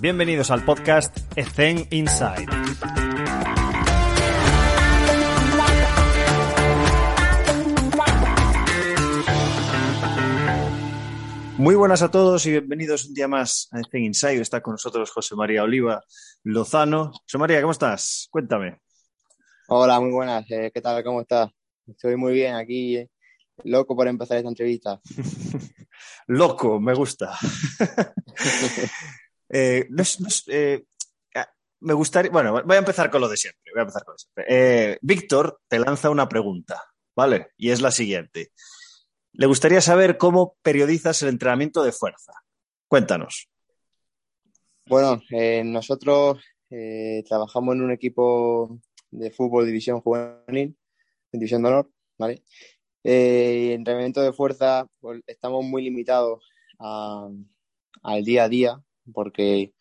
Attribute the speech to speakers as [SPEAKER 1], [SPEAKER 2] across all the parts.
[SPEAKER 1] Bienvenidos al podcast Ethen Inside. Muy buenas a todos y bienvenidos un día más a Ethen Inside. Está con nosotros José María Oliva Lozano. José María, ¿cómo estás? Cuéntame.
[SPEAKER 2] Hola, muy buenas. Eh, ¿Qué tal? ¿Cómo estás? Estoy muy bien aquí, eh, loco por empezar esta entrevista.
[SPEAKER 1] Loco, me gusta. Eh, eh, ah, me gustaría. Bueno, voy a empezar con lo de siempre. Voy a empezar con lo siempre. Eh, Víctor te lanza una pregunta, ¿vale? Y es la siguiente. Le gustaría saber cómo periodizas el entrenamiento de fuerza. Cuéntanos.
[SPEAKER 2] Bueno, nosotros trabajamos en un equipo de fútbol división juvenil, en división de honor, ¿vale? Entrenamiento de fuerza, pues, estamos muy limitados al día a día porque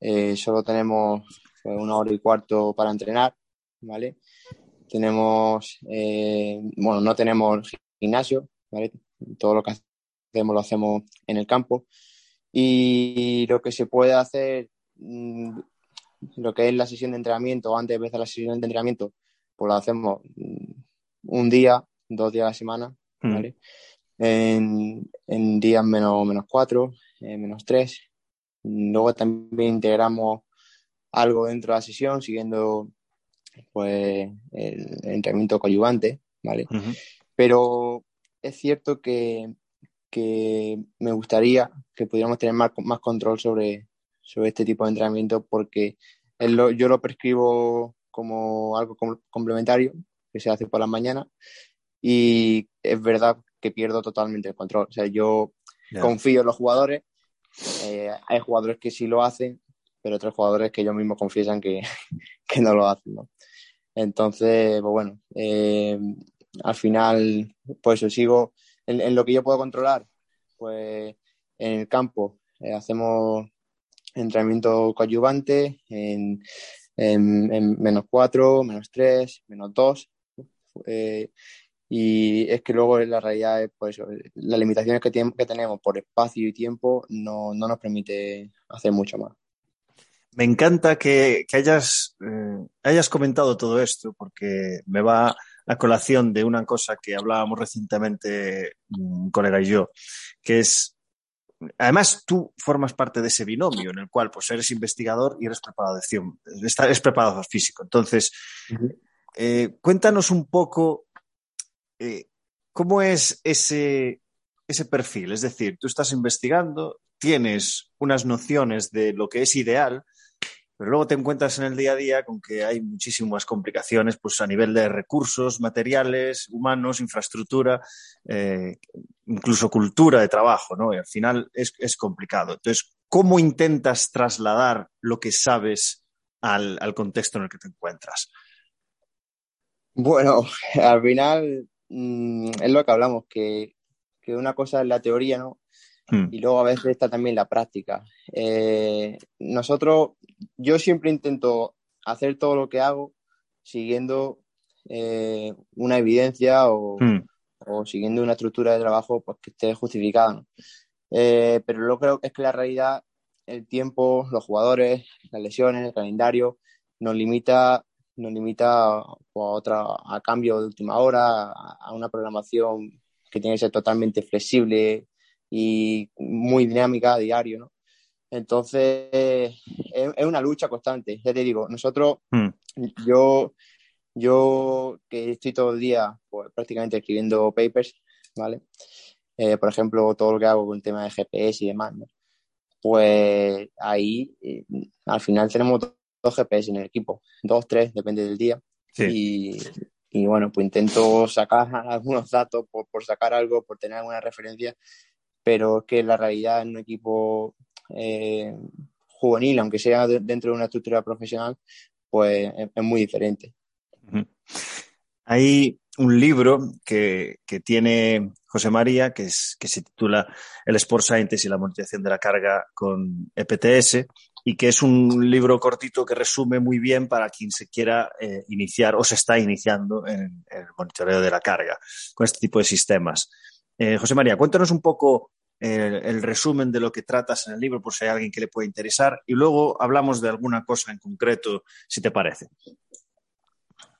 [SPEAKER 2] eh, solo tenemos pues, una hora y cuarto para entrenar, ¿vale? Tenemos, eh, bueno, no tenemos gimnasio, ¿vale? Todo lo que hacemos lo hacemos en el campo y lo que se puede hacer, mm, lo que es la sesión de entrenamiento, o antes de empezar la sesión de entrenamiento, pues lo hacemos mm, un día, dos días a la semana,
[SPEAKER 1] Mm.
[SPEAKER 2] ¿vale? En, en días menos, menos cuatro, eh, menos tres. Luego también integramos algo dentro de la sesión, siguiendo pues el entrenamiento coadyuvante, ¿vale? Pero es cierto que, que me gustaría que pudiéramos tener más, más control sobre, sobre este tipo de entrenamiento porque lo- yo lo prescribo como algo com- complementario que se hace por las mañanas y es verdad que pierdo totalmente el control. O sea, yo confío en los jugadores, eh, hay jugadores que sí lo hacen, pero otros jugadores que ellos mismos confiesan que, que no lo hacen, ¿no? Entonces, pues bueno, eh, al final, pues eso, sigo en, lo que yo puedo controlar, pues en el campo eh, hacemos entrenamiento coadyuvante en, en- en menos 4, menos 3, menos 2. Y es que luego la realidad es, pues, las limitaciones que, que tenemos por espacio y tiempo no, no nos permite hacer mucho más.
[SPEAKER 1] Me encanta que, que hayas, eh, hayas comentado todo esto porque me va a colación de una cosa que hablábamos recientemente un colega y yo, que es, además tú formas parte de ese binomio en el cual pues eres investigador y eres preparador, eres preparador físico. Entonces, eh, cuéntanos un poco eh, cómo es ese, ese perfil. Es decir, tú estás investigando, tienes unas nociones de lo que es ideal, pero luego te encuentras en el día a día con que hay muchísimas complicaciones pues, a nivel de recursos, materiales, humanos, infraestructura, eh, incluso cultura de trabajo, ¿no? Y al final es, es, complicado. Entonces, ¿cómo intentas trasladar lo que sabes al, al contexto en el que te encuentras?
[SPEAKER 2] Bueno, al final mmm, es lo que hablamos, que, que una cosa es la teoría, ¿no?
[SPEAKER 1] Hmm.
[SPEAKER 2] y luego a veces está también la práctica. Eh, nosotros, yo siempre intento hacer todo lo que hago siguiendo eh, una evidencia o,
[SPEAKER 1] Hmm.
[SPEAKER 2] o, siguiendo una estructura de trabajo pues, que esté justificada. ¿no? Eh, pero lo creo es que la realidad, el tiempo, los jugadores, las lesiones, el calendario, nos limita, nos limita pues, a, otra, a cambio de última hora, a, a una programación que tiene que ser totalmente flexible y muy dinámica a diario, ¿no? Entonces, es, es, una lucha constante, ya te digo, nosotros,
[SPEAKER 1] Hmm.
[SPEAKER 2] mm. yo, yo que estoy todo el día pues, prácticamente escribiendo papers, ¿vale? Eh, por ejemplo, todo lo que hago con el tema de GPS y demás, ¿no? Pues ahí, eh, al final tenemos dos GPS en el equipo, dos, tres, depende del día.
[SPEAKER 1] Sí.
[SPEAKER 2] Y, y, bueno, pues intento sacar algunos datos por, por sacar algo, por tener alguna referencia, pero es que la realidad en un equipo eh, juvenil, aunque sea de, dentro de una estructura profesional, pues es, es muy diferente.
[SPEAKER 1] Hay un libro que, que, tiene José María que, es, que se titula El Sport Scientist y la monitorización de la carga con EPTS y que es un libro cortito que resume muy bien para quien se quiera eh, iniciar o se está iniciando en, el monitoreo de la carga con este tipo de sistemas. Eh, José María, cuéntanos un poco el, resumen de lo que tratas en el libro por si hay alguien que le pueda interesar y luego hablamos de alguna cosa en concreto, si te parece.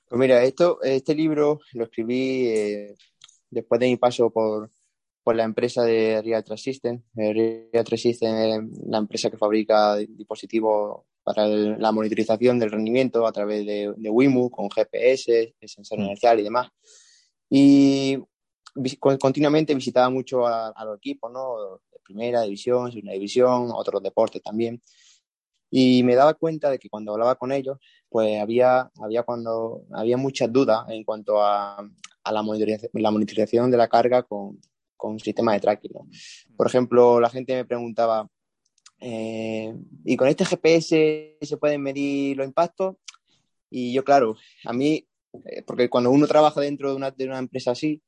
[SPEAKER 2] Pues mira, esto, este libro lo escribí eh, después de mi paso por, por la empresa de Trust System. Trust System es la empresa que fabrica dispositivos para la monitorización del rendimiento a través de, de WIMU, con GPS, sensor mm. inercial y demás. Y continuamente visitaba mucho a, los equipos, ¿no? De primera división, segunda división, otros deportes también. Y me daba cuenta de que cuando hablaba con ellos, pues había, había, cuando, había muchas dudas en cuanto a, a la, monitorización, la monitorización de la carga con, con un sistema de tracking. Por ejemplo, la gente me preguntaba, eh, ¿y con este GPS se pueden medir los impactos? Y yo, claro, a mí, eh, porque cuando uno trabaja dentro de una, de una empresa así,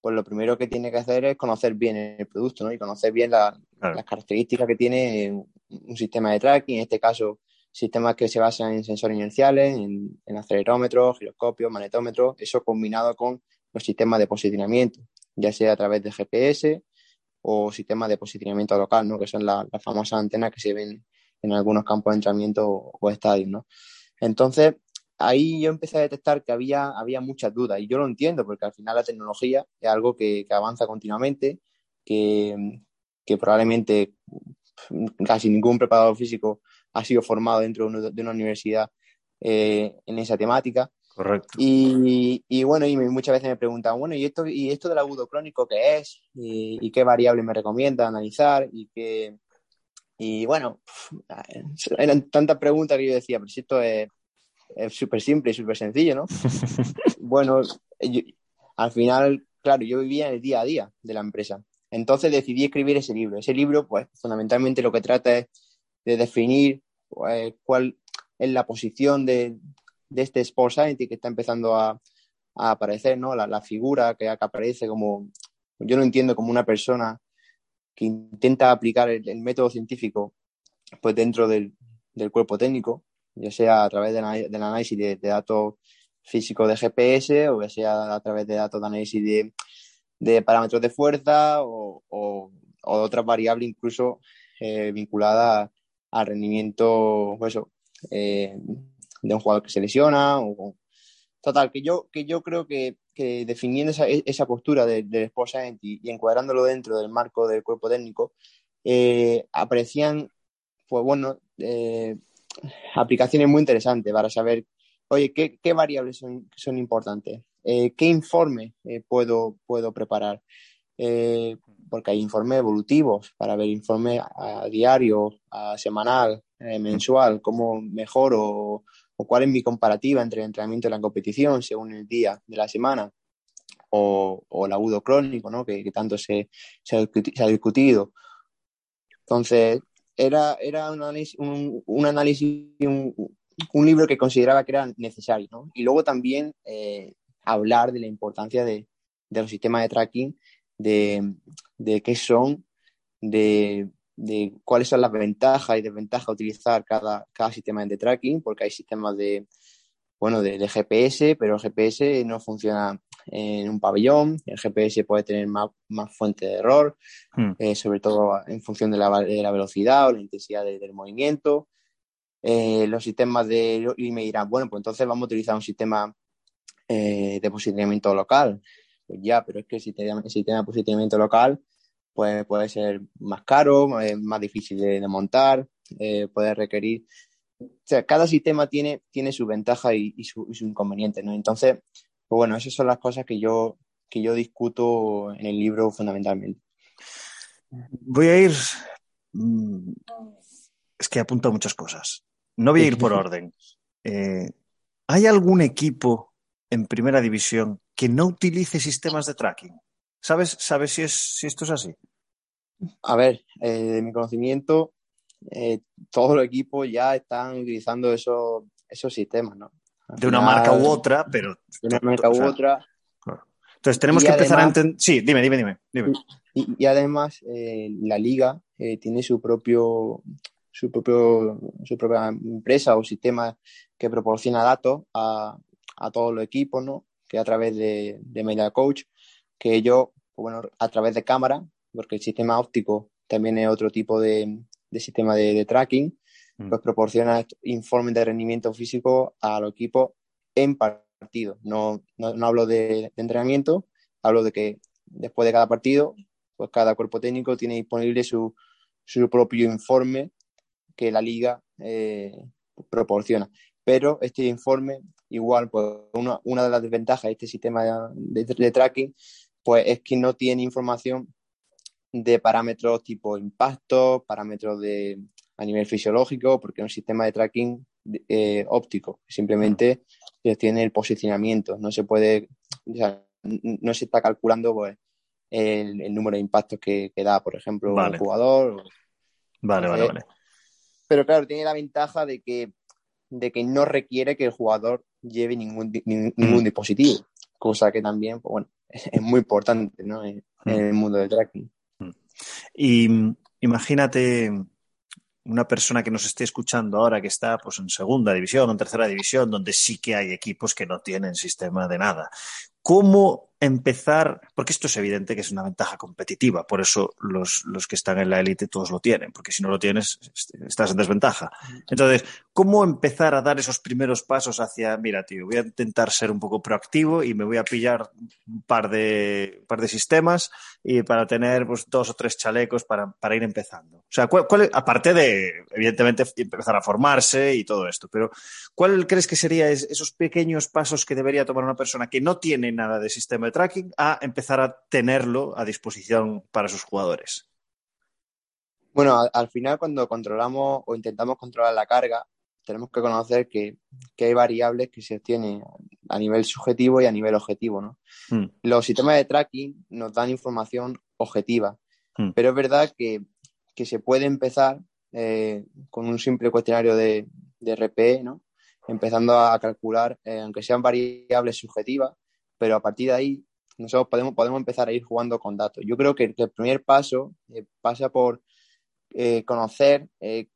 [SPEAKER 2] pues lo primero que tiene que hacer es conocer bien el producto, ¿no? Y conocer bien las características que tiene un sistema de tracking, en este caso, sistemas que se basan en sensores inerciales, en, en acelerómetros, giroscopios, magnetómetros, eso combinado con los sistemas de posicionamiento, ya sea a través de GPS o sistemas de posicionamiento local, ¿no? Que son las famosas antenas que se ven en algunos campos de entrenamiento o estadios, ¿no? Entonces, ahí yo empecé a detectar que había, había muchas dudas y yo lo entiendo porque al final la tecnología es algo que, avanza continuamente, que, probablemente casi ningún preparador físico ha sido formado dentro de una universidad eh, en esa temática.
[SPEAKER 1] Correcto.
[SPEAKER 2] Y, bueno, y muchas veces me preguntan, bueno, ¿y esto, y esto del agudo crónico qué es? ¿Y, qué variable me recomienda analizar? Y qué... Y bueno, eran tantas preguntas que yo decía, pero si esto es, es súper simple y súper sencillo, ¿no? bueno, al final, claro, yo vivía en el día a día de la empresa. Entonces decidí escribir ese libro. Ese libro, pues, fundamentalmente lo que trata es de definir pues, cuál es la posición de, de este Sport Scientist que está empezando a, a aparecer, ¿no? La, la, figura que acá aparece como, yo lo entiendo como una persona que intenta aplicar el, método científico pues dentro del, del cuerpo técnico ya sea a través del, análisis de, datos físicos de GPS o ya sea a través de datos de análisis de, de parámetros de fuerza o, o, o otras variables incluso eh, vinculadas al rendimiento pues eso, eh, de un jugador que se lesiona. O, total, que yo, que yo creo que, que definiendo esa, esa postura del de Sport y, y, encuadrándolo dentro del marco del cuerpo técnico, eh, aparecían, pues bueno, eh, aplicaciones muy interesantes para saber, oye, qué, qué variables son, son importantes, eh, qué informe eh, puedo, puedo preparar, eh, porque hay informes evolutivos para ver informes a, diario, a semanal, mensual, cómo mejoro o cuál es mi comparativa entre el entrenamiento y la competición según el día de la semana. O, el agudo crónico, ¿no? que, tanto se, ha, discutido. Entonces, era, era un análisis, un, libro que consideraba que era necesario. ¿no? Y luego también eh, hablar de la importancia de, los sistemas de tracking, de qué son, de, de, cuáles son las ventajas y desventajas de utilizar cada, cada sistema de tracking, porque hay sistemas de, bueno, de, de, GPS, pero el GPS no funciona en un pabellón, el GPS puede tener más, más fuente de error, hmm. eh, sobre todo en función de la, de la, velocidad o la intensidad de, del movimiento. Eh, los sistemas de... Y me dirán, bueno, pues entonces vamos a utilizar un sistema eh, de posicionamiento local. Pues ya, pero es que el sistema, el sistema de posicionamiento local pues, puede ser más caro, más difícil de, de montar, puede requerir o sea, cada sistema tiene, tiene su ventaja y, y, su, y, su, inconveniente, ¿no? Entonces, pues bueno, esas son las cosas que yo, que yo discuto en el libro fundamentalmente.
[SPEAKER 1] Voy a ir. Mm, es que apunto muchas cosas. No voy a ir por orden. Eh, ¿Hay algún equipo en primera división que no utilice sistemas de tracking? ¿Sabes, sabes si, es, si esto es así?
[SPEAKER 2] A ver, eh, de mi conocimiento, eh, todos los equipos ya están utilizando esos, esos sistemas, ¿no?
[SPEAKER 1] de una marca u otra, pero...
[SPEAKER 2] De una marca u o sea, otra.
[SPEAKER 1] Claro. Entonces tenemos y que además, empezar a entender... Sí, dime, dime, dime. dime.
[SPEAKER 2] Y, y, además eh, la liga tiene su propio, su propio su propia empresa o sistema que proporciona datos a, a todos los equipos, ¿no? Que a través de, de Media Coach, que ellos, bueno, a través de cámara, porque el sistema óptico también es otro tipo de, sistema de, tracking, mm. pues proporciona informes de rendimiento físico a los equipos en partido. No, no, hablo de, entrenamiento, hablo de que después de cada partido, pues cada cuerpo técnico tiene disponible su, su propio informe que la liga eh, proporciona. Pero este informe, igual, pues una, una, de las desventajas de este sistema de, de, tracking, pues es que no tiene información de parámetros tipo impacto, parámetros de, a nivel fisiológico, porque es un sistema de tracking eh, óptico. Simplemente tiene el posicionamiento. No se puede, no se está calculando pues, el, número de impactos que, da, por ejemplo, un jugador.
[SPEAKER 1] Vale, vale, vale.
[SPEAKER 2] Pero claro, tiene la ventaja de que, de que no requiere que el jugador lleve ningún, ningún mm. dispositivo, cosa que también, pues, bueno, es muy importante ¿no? en, mm. el mundo del tracking.
[SPEAKER 1] Y imagínate una persona que nos esté escuchando ahora que está pues, en segunda división o en tercera división, donde sí que hay equipos que no tienen sistema de nada. ¿Cómo empezar? Porque esto es evidente que es una ventaja competitiva, por eso los, los que están en la élite todos lo tienen, porque si no lo tienes, estás en desventaja. Entonces, ¿cómo empezar a dar esos primeros pasos hacia, mira, tío, voy a intentar ser un poco proactivo y me voy a pillar un par de, un par de sistemas y para tener pues, dos o tres chalecos para, para ir empezando? O sea, ¿cuál, aparte de, evidentemente, empezar a formarse y todo esto, pero ¿cuál crees que serían esos pequeños pasos que debería tomar una persona que no tiene nada de sistema de tracking a empezar a tenerlo a disposición para sus jugadores?
[SPEAKER 2] Bueno, al, final cuando controlamos o intentamos controlar la carga, tenemos que conocer que, hay variables que se obtienen a nivel subjetivo y a nivel objetivo. ¿no? Hmm. Los sistemas de tracking nos dan información objetiva, hmm. pero es verdad que, se puede empezar eh, con un simple cuestionario de, de RPE, ¿no? empezando a calcular, eh, aunque sean variables subjetivas, pero a partir de ahí nosotros podemos, podemos empezar a ir jugando con datos. Yo creo que, el primer paso eh, pasa por eh, conocer eh,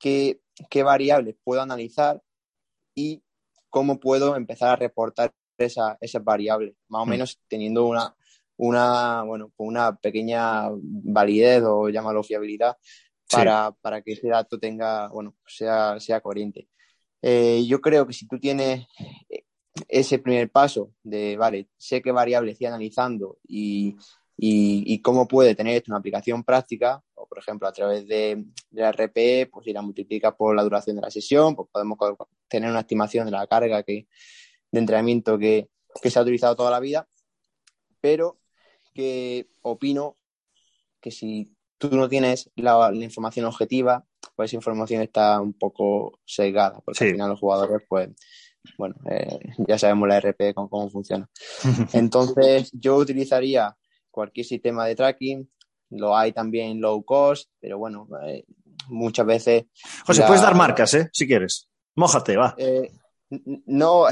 [SPEAKER 2] qué, variables puedo analizar y cómo puedo empezar a reportar esa, esas variables, más o mm. menos teniendo una, una, bueno, una pequeña validez o llámalo fiabilidad para, para que ese dato tenga, bueno, sea, sea coherente. yo creo que si tú tienes ese primer paso de, vale, sé qué variable estoy analizando y, y, cómo puede tener esto una aplicación práctica, o por ejemplo a través de, la RPE, pues si la multiplica por la duración de la sesión, pues podemos tener una estimación de la carga que, de entrenamiento que, que se ha utilizado toda la vida, pero que opino que si tú no tienes la, información objetiva, pues esa información está un poco sesgada, porque al final los jugadores pues bueno, eh, ya sabemos la RP con cómo funciona. Entonces, yo utilizaría cualquier sistema de tracking, lo hay también low cost, pero bueno, eh, muchas veces...
[SPEAKER 1] José, puedes dar marcas, ¿eh? Si quieres. Mójate, va.
[SPEAKER 2] Eh, no,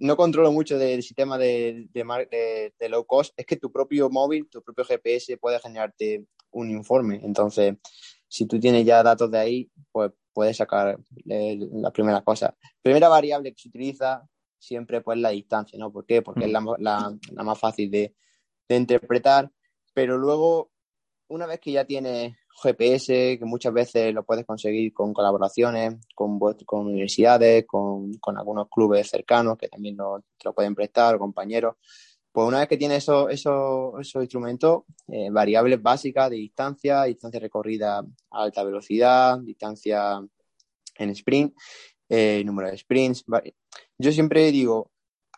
[SPEAKER 2] no controlo mucho del sistema de, de, de, low cost. Es que tu propio móvil, tu propio GPS puede generarte un informe. Entonces, si tú tienes ya datos de ahí, pues puedes sacar eh, la primera cosa. Primera variable que se utiliza siempre pues la distancia, ¿no? ¿Por qué? Porque es la, la, más fácil de, de, interpretar, pero luego, una vez que ya tienes GPS, que muchas veces lo puedes conseguir con colaboraciones, con, con universidades, con, con, algunos clubes cercanos que también lo, te lo pueden prestar, o compañeros, pues una vez que tienes esos, esos, instrumentos, eh, variables básicas de distancia, distancia recorrida a alta velocidad, distancia en sprint, eh, número de sprints. Yo siempre digo,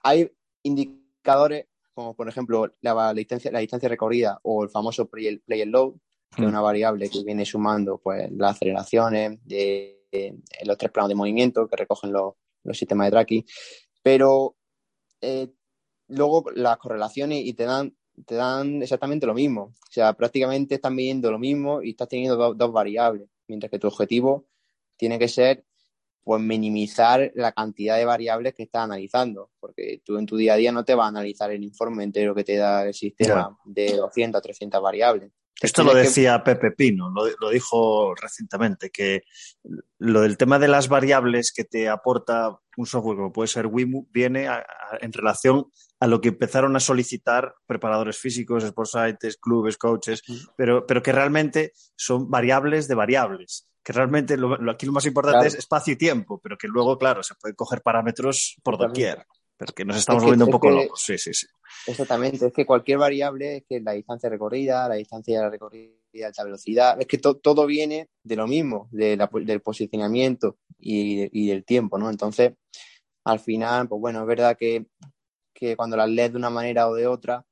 [SPEAKER 2] hay indicadores como por ejemplo la, distancia, la distancia recorrida o el famoso play, play and load, que es una variable que viene sumando pues, las aceleraciones, de, los tres planos de movimiento que recogen los, los sistemas de tracking, pero eh, luego las correlaciones y te dan, te dan exactamente lo mismo. O sea, prácticamente están midiendo lo mismo y estás teniendo dos variables, mientras que tu objetivo tiene que ser pues minimizar la cantidad de variables que estás analizando, porque tú en tu día a día no te vas a analizar el informe entero que te da el sistema de 200 a 300 variables.
[SPEAKER 1] Esto lo decía Pepe Pino, lo, dijo recientemente, que lo del tema de las variables que te aporta un software como puede ser Wimu viene en relación a lo que empezaron a solicitar preparadores físicos, sportsites, clubes, coaches, pero, pero que realmente son variables de variables. Que realmente lo, aquí lo más importante es espacio y tiempo, pero que luego, claro, se pueden coger parámetros por doquier pero que nos estamos volviendo un poco locos. Sí, sí, sí.
[SPEAKER 2] Exactamente, es que cualquier variable, es que la distancia recorrida, la distancia recorrida de alta velocidad, es que todo viene de lo mismo, del posicionamiento y, del tiempo, ¿no? Entonces, al final, pues bueno, es verdad que, cuando las lees de una manera o de otra,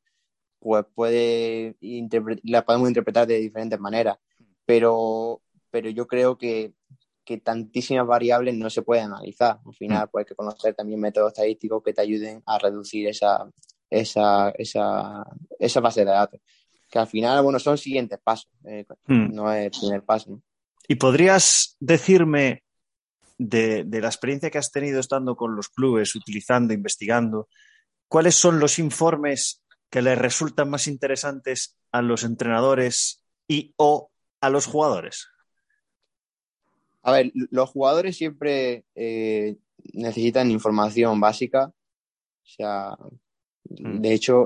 [SPEAKER 2] pues puede la podemos interpretar de diferentes maneras, pero, pero yo creo que, que tantísimas variables no se pueden analizar. Al final, mm. pues hay que conocer también métodos estadísticos que te ayuden a reducir esa, esa, esa, esa base de datos. Que al final, bueno, son siguientes pasos, eh, mm. no es el primer paso.
[SPEAKER 1] ¿Y podrías decirme de, de, la experiencia que has tenido estando con los clubes, utilizando, investigando, cuáles son los informes que les resultan más interesantes a los entrenadores y o a los jugadores?
[SPEAKER 2] A ver, los jugadores siempre eh, necesitan información básica. O sea, mm. de hecho,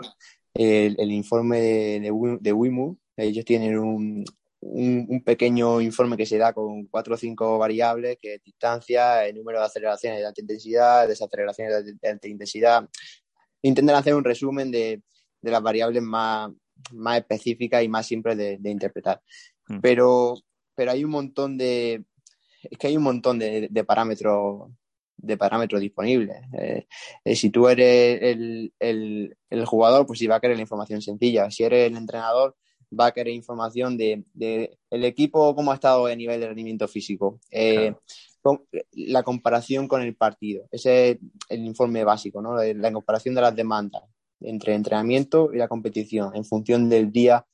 [SPEAKER 2] el, informe de, de, WIMU, ellos tienen un, un, pequeño informe que se da con cuatro o cinco variables, que es distancia, el número de aceleraciones de alta intensidad, desaceleraciones de alta intensidad. Intentan hacer un resumen de, de las variables más, más específicas y más simples de, interpretar. Mm. Pero, pero hay un montón de, es que hay un montón de, parámetros de parámetros disponibles. Eh, eh, si tú eres el, jugador, pues sí va a querer la información sencilla. Si eres el entrenador, va a querer información de, el equipo, cómo ha estado a nivel de rendimiento físico. Eh, la comparación con el partido. Ese es el informe básico, ¿no? La comparación de las demandas entre entrenamiento y la competición en función del día,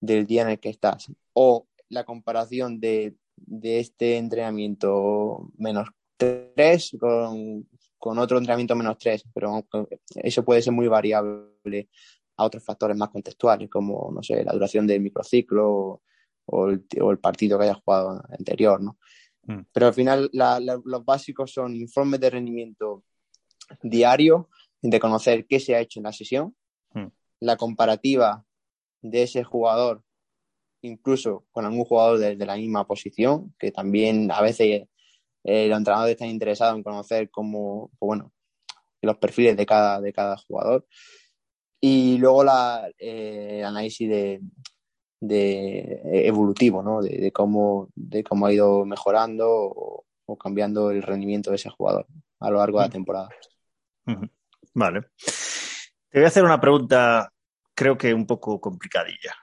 [SPEAKER 2] del día en el que estás. O la comparación de de este entrenamiento menos 3 con, con otro entrenamiento menos 3, pero eso puede ser muy variable a otros factores más contextuales, como, no sé, la duración del microciclo o, el, o el, partido que hayas jugado anterior, ¿no? Mm. Pero al final los básicos son informes de rendimiento diario, de conocer qué se ha hecho en la sesión, mm. la comparativa de ese jugador incluso con algún jugador de, la misma posición, que también a veces eh, los entrenadores están interesados en conocer cómo, pues bueno, los perfiles de cada, de cada jugador. Y luego la, eh, el análisis de, de evolutivo, ¿no? De, cómo, de cómo ha ido mejorando o, cambiando el rendimiento de ese jugador a lo largo de la temporada.
[SPEAKER 1] Vale. Te voy a hacer una pregunta, creo que un poco complicadilla.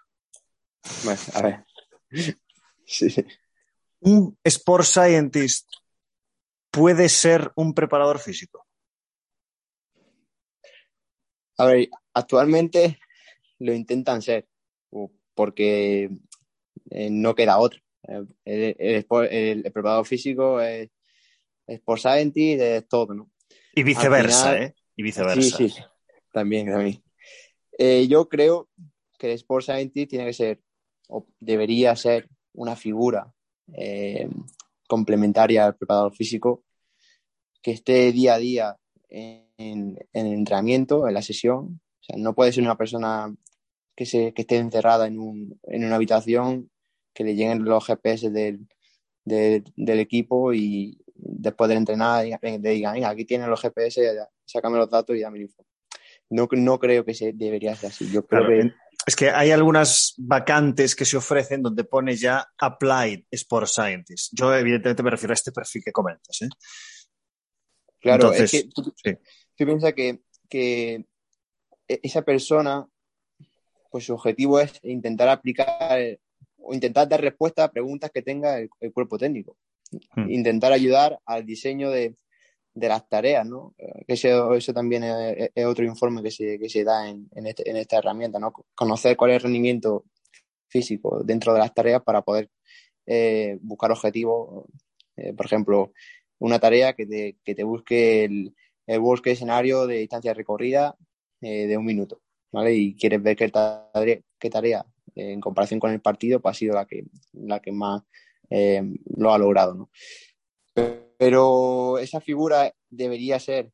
[SPEAKER 2] Bueno, a ver. Sí.
[SPEAKER 1] ¿Un sport scientist puede ser un preparador físico?
[SPEAKER 2] A ver, actualmente lo intentan ser, porque eh, no queda otro. El, preparador físico es sport scientist, es todo, ¿no?
[SPEAKER 1] Y viceversa, ¿eh? Y viceversa.
[SPEAKER 2] Sí, sí, también, también. Eh, yo creo que el sport scientist tiene que ser o debería ser una figura eh, complementaria al preparador físico que esté día a día en, el entrenamiento, en la sesión. O sea, no puede ser una persona que, se, que esté encerrada en, un, en una habitación, que le lleguen los GPS del, del, equipo y después de entrenar le digan, aquí tienen los GPS, sácame los datos y dame el info. No, no creo que se debería ser así. Yo creo que
[SPEAKER 1] es que hay algunas vacantes que se ofrecen donde pone ya Applied Sport Scientist. Yo, evidentemente, me refiero a este perfil que comentas. ¿eh?
[SPEAKER 2] Claro, es que tú, piensas que, que, esa persona, pues su objetivo es intentar aplicar o intentar dar respuesta a preguntas que tenga el, cuerpo técnico. Hmm. Intentar ayudar al diseño de, de las tareas, ¿no? Eso, eso también es, otro informe que se, que se da en, en, este, en, esta herramienta, ¿no? Conocer cuál es el rendimiento físico dentro de las tareas para poder eh, buscar objetivos. Eh, por ejemplo, una tarea que te, que te busque el, el escenario de distancia recorrida eh, de un minuto, ¿vale? Y quieres ver qué tarea, qué tarea en comparación con el partido, pues ha sido la que, la que más eh, lo ha logrado, ¿no? Pero esa figura debería ser,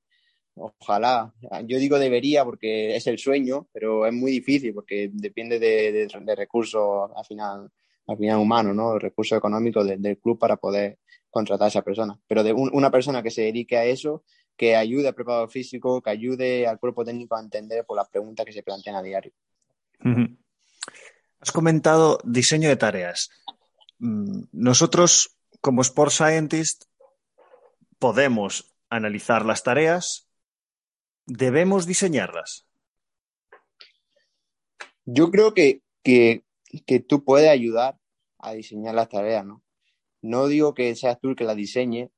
[SPEAKER 2] ojalá, yo digo debería porque es el sueño, pero es muy difícil porque depende de, recursos al final, al final humanos, ¿no? Recursos económicos del club para poder contratar a esa persona. Pero de una persona que se dedique a eso, que ayude al preparador físico, que ayude al cuerpo técnico a entender por las preguntas que se plantean a diario.
[SPEAKER 1] Has comentado diseño de tareas. Mm, nosotros, como Sport Scientist, podemos analizar las tareas, debemos diseñarlas.
[SPEAKER 2] Yo creo que, que, que tú puedes ayudar a diseñar las tareas, ¿no? No digo que seas tú el que las diseñe,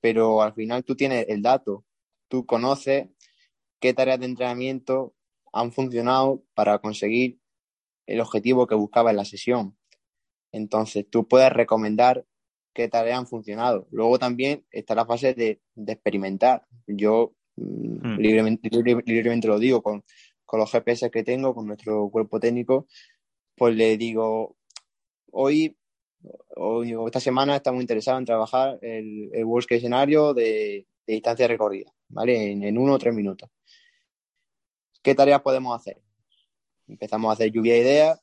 [SPEAKER 2] pero al final tú tienes el dato, tú conoces qué tareas de entrenamiento han funcionado para conseguir el objetivo que buscaba en la sesión. Entonces, tú puedes recomendar qué tareas han funcionado. Luego también está la fase de, experimentar. Yo mm, hmm. libremente, lo digo con, los GPS que tengo, con nuestro cuerpo técnico, pues le digo, hoy, hoy esta semana estamos interesados en trabajar el, el worst case escenario de, distancia recorrida, ¿vale? En, en uno o tres minutos. ¿Qué tareas podemos hacer? Empezamos a hacer lluvia de ideas.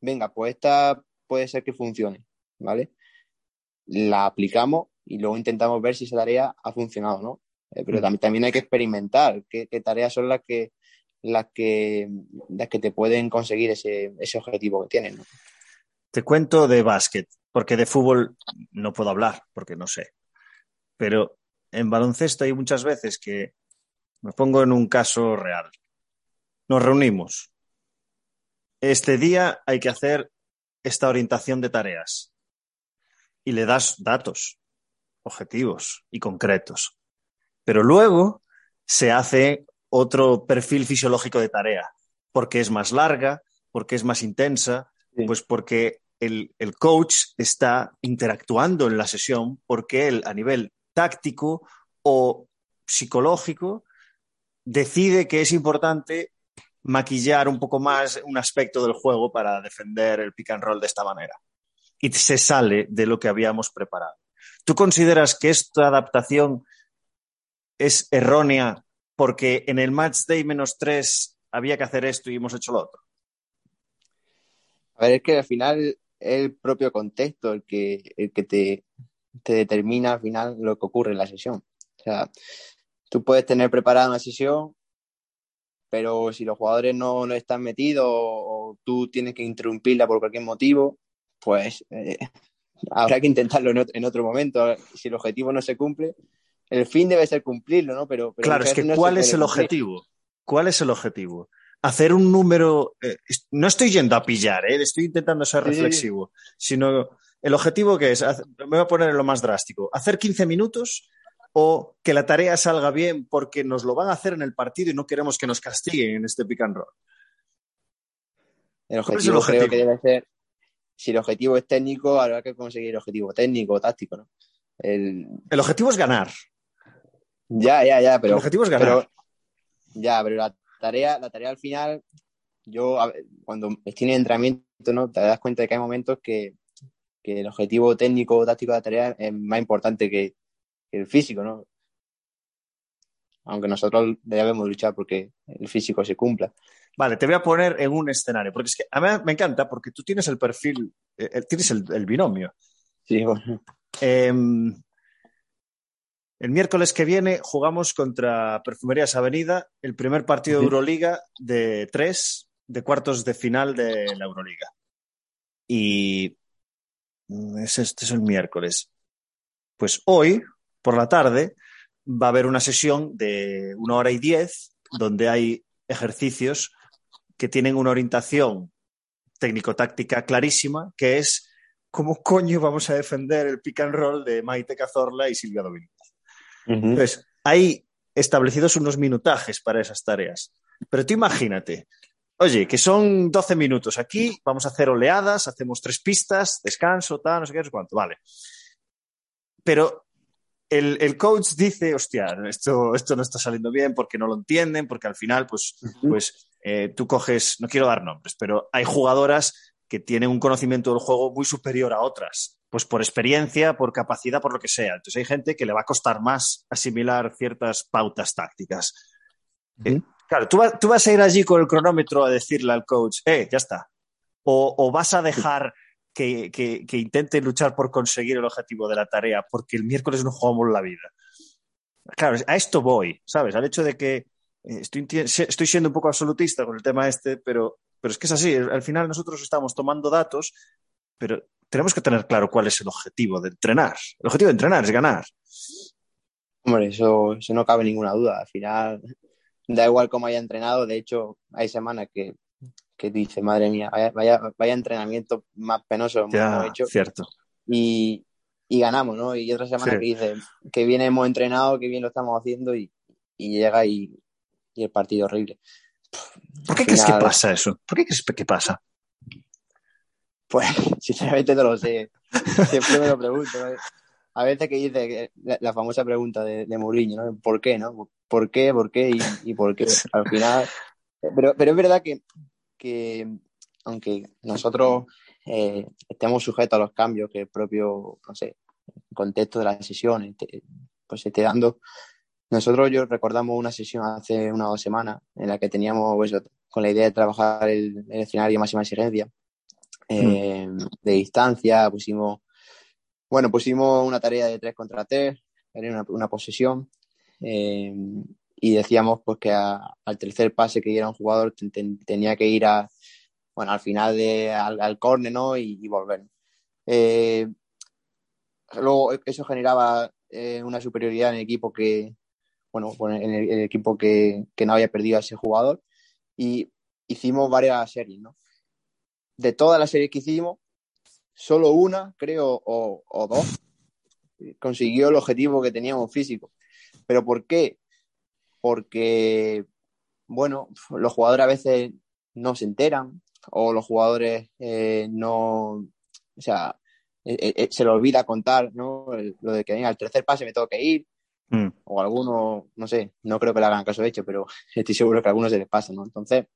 [SPEAKER 2] Venga, pues esta puede ser que funcione, ¿vale? La aplicamos y luego intentamos ver si esa tarea ha funcionado, ¿no? Eh, pero mm. también, hay que experimentar qué, tareas son las que, las que, las que te pueden conseguir ese, objetivo que tienes, ¿no?
[SPEAKER 1] Te cuento de básquet, porque de fútbol no puedo hablar, porque no sé. Pero en baloncesto hay muchas veces que me pongo en un caso real. Nos reunimos, este día hay que hacer esta orientación de tareas y le das datos, objetivos y concretos. Pero luego se hace otro perfil fisiológico de tarea, porque es más larga, porque es más intensa, pues porque el, el, coach está interactuando en la sesión, porque él a nivel táctico o psicológico decide que es importante maquillar un poco más un aspecto del juego para defender el pick and roll de esta manera. Y se sale de lo que habíamos preparado. ¿Tú consideras que esta adaptación es errónea porque en el match day menos tres había que hacer esto y hemos hecho lo otro?
[SPEAKER 2] A ver, es que al final es el propio contexto el que, el que te, te determina al final lo que ocurre en la sesión. O sea, tú puedes tener preparada una sesión pero si los jugadores no, no están metidos o, tú tienes que interrumpirla por cualquier motivo, pues eh, habrá que intentarlo en otro, momento. Si el objetivo no se cumple, el fin debe ser cumplirlo, ¿no? Pero,
[SPEAKER 1] claro, es que ¿cuál es el objetivo? ¿Cuál es el objetivo? Hacer un número. Eh, no estoy yendo a pillar, ¿eh? estoy intentando ser reflexivo, sino el objetivo que es, me voy a poner en lo más drástico, hacer 15 minutos o que la tarea salga bien porque nos lo van a hacer en el partido y no queremos que nos castiguen en este pick and roll.
[SPEAKER 2] El objetivo, creo que debe ser, si el objetivo es técnico, habrá que conseguir el objetivo técnico o táctico, ¿no?
[SPEAKER 1] El... objetivo es ganar.
[SPEAKER 2] Ya, ya, ya, pero...
[SPEAKER 1] El objetivo es ganar.
[SPEAKER 2] ya, pero la tarea, la tarea al final, yo cuando estoy en entrenamiento, ¿no? Te das cuenta de que hay momentos que, que el objetivo técnico o táctico de la tarea es más importante que, el físico, ¿no? Aunque nosotros debemos luchar porque el físico se cumpla.
[SPEAKER 1] Vale, te voy a poner en un escenario, porque es que a mí me encanta porque tú tienes el perfil, eh, eh, tienes el, binomio.
[SPEAKER 2] Sí, bueno.
[SPEAKER 1] Em, el miércoles que viene jugamos contra Perfumerías Avenida, el primer partido de Euroliga de tres de cuartos de final de la Euroliga. Y mm, este es el miércoles. Pues hoy, por la tarde va a haber una sesión de una hora y diez donde hay ejercicios que tienen una orientación técnico-táctica clarísima, que es cómo coño vamos a defender el pick and roll de Maite Cazorla y Silvia Domínguez. Entonces, hay establecidos unos minutajes para esas tareas. Pero tú imagínate, oye, que son 12 minutos aquí, vamos a hacer oleadas, hacemos tres pistas, descanso, tal, no sé qué, no sé cuánto, vale. Pero el, coach dice, hostia, esto, esto no está saliendo bien porque no lo entienden, porque al final, pues, pues eh, tú coges, no quiero dar nombres, pero hay jugadoras que tienen un conocimiento del juego muy superior a otras, pues por experiencia, por capacidad, por lo que sea. Entonces hay gente que le va a costar más asimilar ciertas pautas tácticas. Eh, claro, tú, tú, vas a ir allí con el cronómetro a decirle al coach, eh, ya está. O, o vas a dejar que, que, que, intente luchar por conseguir el objetivo de la tarea, porque el miércoles no jugamos la vida. Claro, a esto voy, ¿sabes? Al hecho de que estoy, estoy siendo un poco absolutista con el tema este, pero, pero es que es así. Al final nosotros estamos tomando datos, pero tenemos que tener claro cuál es el objetivo de entrenar. El objetivo de entrenar es ganar.
[SPEAKER 2] Hombre, eso, eso no cabe ninguna duda. Al final, da igual cómo haya entrenado. De hecho, hay semanas que, que dice, madre mía, vaya, vaya, vaya entrenamiento más penoso hemos hecho.
[SPEAKER 1] Cierto.
[SPEAKER 2] Y, y ganamos, ¿no? Y otra semana
[SPEAKER 1] Sí.
[SPEAKER 2] que dice que bien hemos entrenado, que bien lo estamos haciendo y, y llega y, y el partido horrible.
[SPEAKER 1] ¿Por qué
[SPEAKER 2] Al
[SPEAKER 1] crees que pasa eso? ¿Por qué crees que pasa?
[SPEAKER 2] Pues sinceramente no lo sé. Siempre me lo pregunto. ¿eh? A veces que dice la, la famosa pregunta de, de Mourinho, ¿no? ¿Por qué, no? ¿Por qué, por qué y, y por qué? Al final. Pero, pero es verdad que, que aunque nosotros eh, estemos sujetos a los cambios que el propio, no sé, contexto de las sesiones te- pues se esté dando, nosotros yo recordamos una sesión hace unas dos semanas en la que teníamos pues, con la idea de trabajar el, el escenario máxima exigencia eh, de distancia, pusimos, bueno, pusimos una tarea de tres contra tres, era una, una posesión, eh, y decíamos pues que a- al tercer pase que diera un jugador ten- ten- tenía que ir a, bueno, al final de, al, al córner, ¿no? Y, y volver. Eh, luego eso generaba eh, una superioridad en el equipo que, bueno, en el, el equipo que, que no había perdido a ese jugador, y hicimos varias series, ¿no? de todas las series que hicimos, solo una, creo, o, o dos, consiguió el objetivo que teníamos físico. ¿Pero por qué? Porque, bueno, los jugadores a veces no se enteran o los jugadores eh, no, o sea, eh, eh, se le olvida contar, ¿no? El- lo de que al tercer pase me tengo que ir,
[SPEAKER 1] Mm.
[SPEAKER 2] o algunos, no sé, no creo que le hagan caso hecho, pero estoy seguro que a algunos se les pasa, ¿no? Entonces,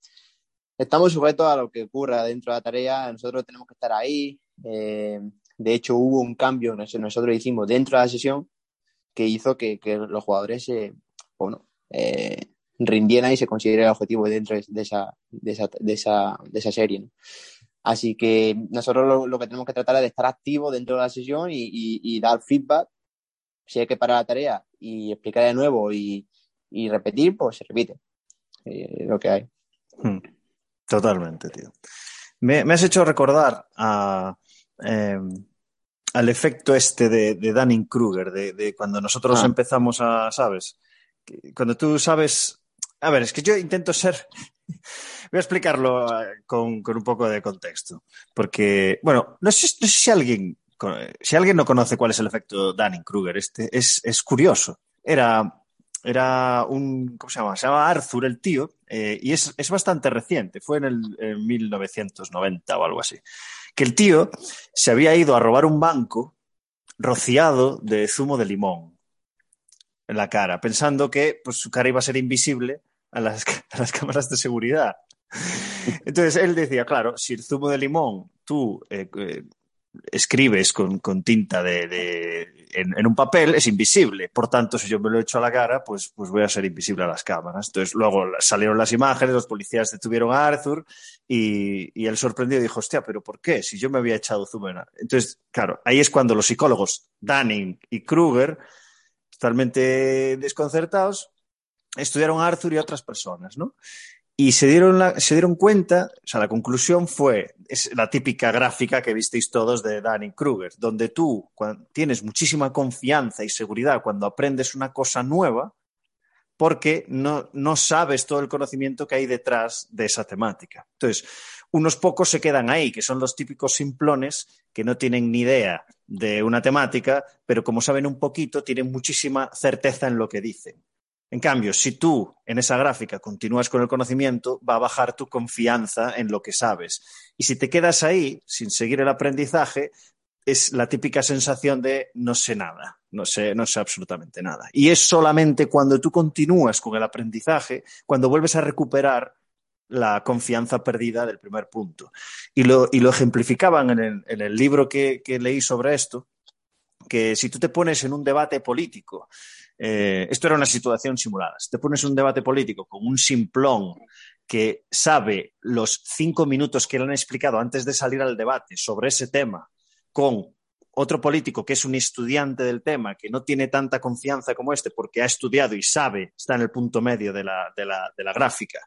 [SPEAKER 2] estamos sujetos a lo que ocurra dentro de la tarea, nosotros tenemos que estar ahí. eh, de hecho, hubo un cambio que nosotros hicimos dentro de la sesión que hizo que, que los jugadores se, bueno, eh, rindieran y se consiguiera el objetivo dentro de esa, de esa, de esa, de esa serie. ¿no? Así que nosotros lo, lo que tenemos que tratar es de estar activos dentro de la sesión y, y- y dar feedback. Si hay que parar la tarea y explicar de nuevo y, y repetir, pues se repite. Eh, lo que hay.
[SPEAKER 1] Mm. Totalmente, tío. Me, me has hecho recordar a, eh, al efecto este de, de Dunning-Kruger, de, de cuando nosotros
[SPEAKER 2] Ah.
[SPEAKER 1] empezamos a, ¿sabes? Cuando tú sabes... A ver, es que yo intento ser... Voy a explicarlo eh, con, con un poco de contexto. Porque, bueno, no sé, no sé si alguien... Si alguien no conoce cuál es el efecto Dunning-Kruger, este, es, es curioso. Era, era un, ¿cómo se llama? Se llama Arthur el tío, eh, y es, es bastante reciente, fue en el en 1990 o algo así. Que el tío se había ido a robar un banco rociado de zumo de limón en la cara, pensando que pues, su cara iba a ser invisible a las, a las cámaras de seguridad. Entonces él decía, claro, si el zumo de limón tú eh, eh, escribes con, con tinta de, de- en, un papel, es invisible. Por tanto, si yo me lo echo a la cara, pues, pues voy a ser invisible a las cámaras. Entonces, luego salieron las imágenes, los policías detuvieron a Arthur y, y él sorprendido dijo, hostia, pero ¿por qué? Si yo me había echado zumo en... Entonces, claro, ahí es cuando los psicólogos Dunning y Kruger, totalmente desconcertados, estudiaron a Arthur y a otras personas, ¿no? Y se dieron, la- se dieron cuenta, o sea, la conclusión fue, es la típica gráfica que visteis todos de Danny Kruger, donde tú tienes muchísima confianza y seguridad cuando aprendes una cosa nueva, porque no, no sabes todo el conocimiento que hay detrás de esa temática. Entonces, unos pocos se quedan ahí, que son los típicos simplones que no tienen ni idea de una temática, pero como saben un poquito, tienen muchísima certeza en lo que dicen. En cambio, si tú en esa gráfica continúas con el conocimiento, va a bajar tu confianza en lo que sabes. Y si te quedas ahí sin seguir el aprendizaje, es la típica sensación de no sé nada, no sé, no sé absolutamente nada. Y es solamente cuando tú continúas con el aprendizaje, cuando vuelves a recuperar la confianza perdida del primer punto. Y lo, y lo ejemplificaban en el, libro que, leí sobre esto, que si tú te pones en un debate político, eh, esto era una situación simulada, si te pones un debate político con un simplón que sabe los cinco minutos que le han explicado antes de salir al debate sobre ese tema con otro político que es un estudiante del tema, que no tiene tanta confianza como este porque ha estudiado y sabe, está en el punto medio de la, de la, de la gráfica,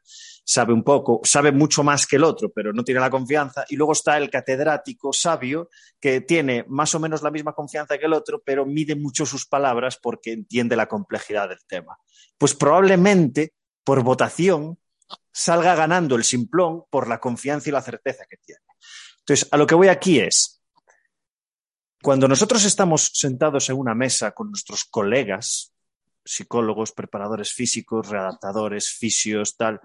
[SPEAKER 1] sabe un poco, sabe mucho más que el otro, pero no tiene la confianza. Y luego está el catedrático sabio que tiene más o menos la misma confianza que el otro, pero mide mucho sus palabras porque entiende la complejidad del tema. Pues probablemente por votación salga ganando el simplón por la confianza y la certeza que tiene. Entonces, a lo que voy aquí es, cuando nosotros estamos sentados en una mesa con nuestros colegas, psicólogos, preparadores físicos, readaptadores, fisios, tal,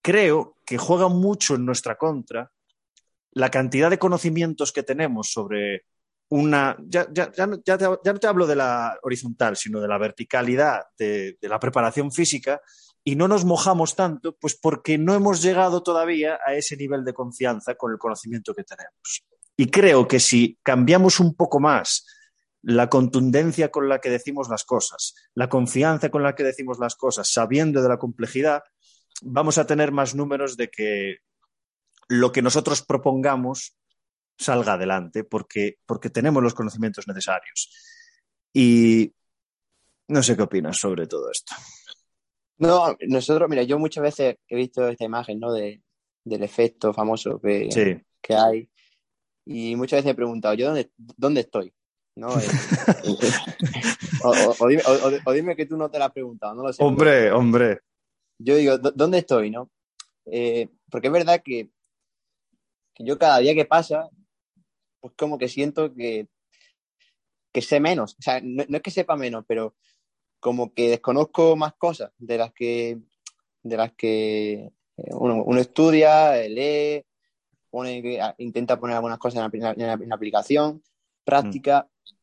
[SPEAKER 1] creo que juega mucho en nuestra contra la cantidad de conocimientos que tenemos sobre una. Ya, ya, ya, no, ya, te, no te hablo de la horizontal, sino de la verticalidad de la preparación física y no nos mojamos tanto, pues porque no hemos llegado todavía a ese nivel de confianza con el conocimiento que tenemos. Y creo que si cambiamos un poco más la contundencia con la que decimos las cosas, la confianza con la que decimos las cosas, sabiendo de la complejidad, vamos a tener más números de que lo que nosotros propongamos salga adelante, porque, porque tenemos los conocimientos necesarios. Y no sé qué opinas sobre todo esto.
[SPEAKER 2] No, nosotros, mira, yo muchas veces he visto esta imagen, ¿no? De, del efecto famoso que,
[SPEAKER 1] sí.
[SPEAKER 2] que hay y muchas veces me he preguntado, ¿yo dónde, dónde estoy? ¿No? Eh, o, o, o, dime, o, dime, que tú no te la has preguntado, no lo sé.
[SPEAKER 1] Hombre, pero, hombre.
[SPEAKER 2] Yo digo, ¿dónde estoy? ¿no? Eh, porque es verdad que, que, yo cada día que pasa, pues como que siento que, que sé menos. O sea, no, no, es que sepa menos, pero como que desconozco más cosas de las que, de las que uno, uno estudia, lee, pone, intenta poner algunas cosas en la, en la, en la aplicación, práctica, mm.